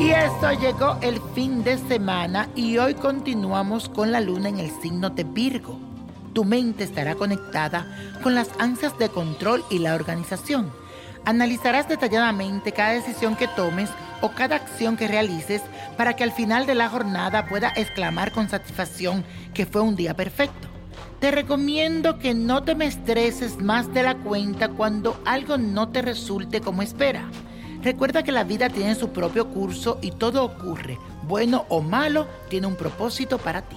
Listo, llegó el fin de semana y hoy continuamos con la luna en el signo de Virgo. Tu mente estará conectada con las ansias de control y la organización. Analizarás detalladamente cada decisión que tomes o cada acción que realices para que al final de la jornada pueda exclamar con satisfacción que fue un día perfecto. Te recomiendo que no te me estreses más de la cuenta cuando algo no te resulte como espera. Recuerda que la vida tiene su propio curso y todo ocurre, bueno o malo, tiene un propósito para ti.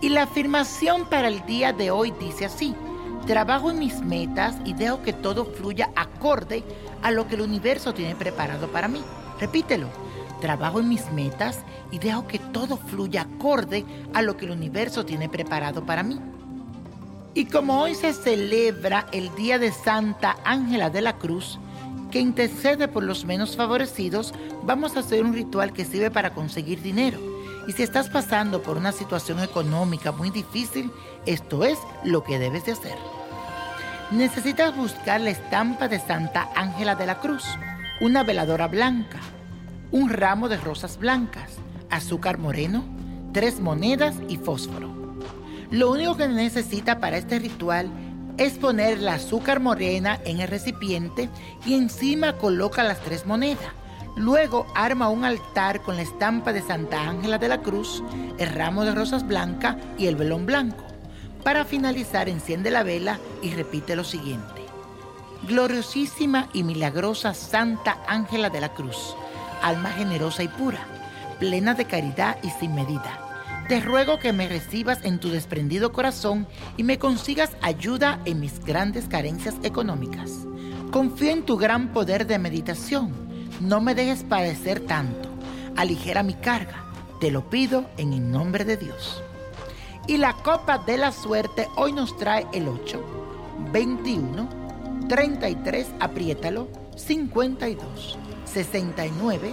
Y la afirmación para el día de hoy dice así, trabajo en mis metas y dejo que todo fluya acorde a lo que el universo tiene preparado para mí. Repítelo, trabajo en mis metas y dejo que todo fluya acorde a lo que el universo tiene preparado para mí. Y como hoy se celebra el Día de Santa Ángela de la Cruz, que intercede por los menos favorecidos, vamos a hacer un ritual que sirve para conseguir dinero. Y si estás pasando por una situación económica muy difícil, esto es lo que debes de hacer. Necesitas buscar la estampa de Santa Ángela de la Cruz, una veladora blanca, un ramo de rosas blancas, azúcar moreno, tres monedas y fósforo. Lo único que necesita para este ritual es poner la azúcar morena en el recipiente y encima coloca las tres monedas. Luego arma un altar con la estampa de Santa Ángela de la Cruz, el ramo de rosas blancas y el velón blanco. Para finalizar, enciende la vela y repite lo siguiente. Gloriosísima y milagrosa Santa Ángela de la Cruz, alma generosa y pura, plena de caridad y sin medida te ruego que me recibas en tu desprendido corazón y me consigas ayuda en mis grandes carencias económicas. Confío en tu gran poder de meditación. No me dejes padecer tanto. Aligera mi carga. Te lo pido en el nombre de Dios. Y la copa de la suerte hoy nos trae el 8, 21, 33, apriétalo, 52, 69,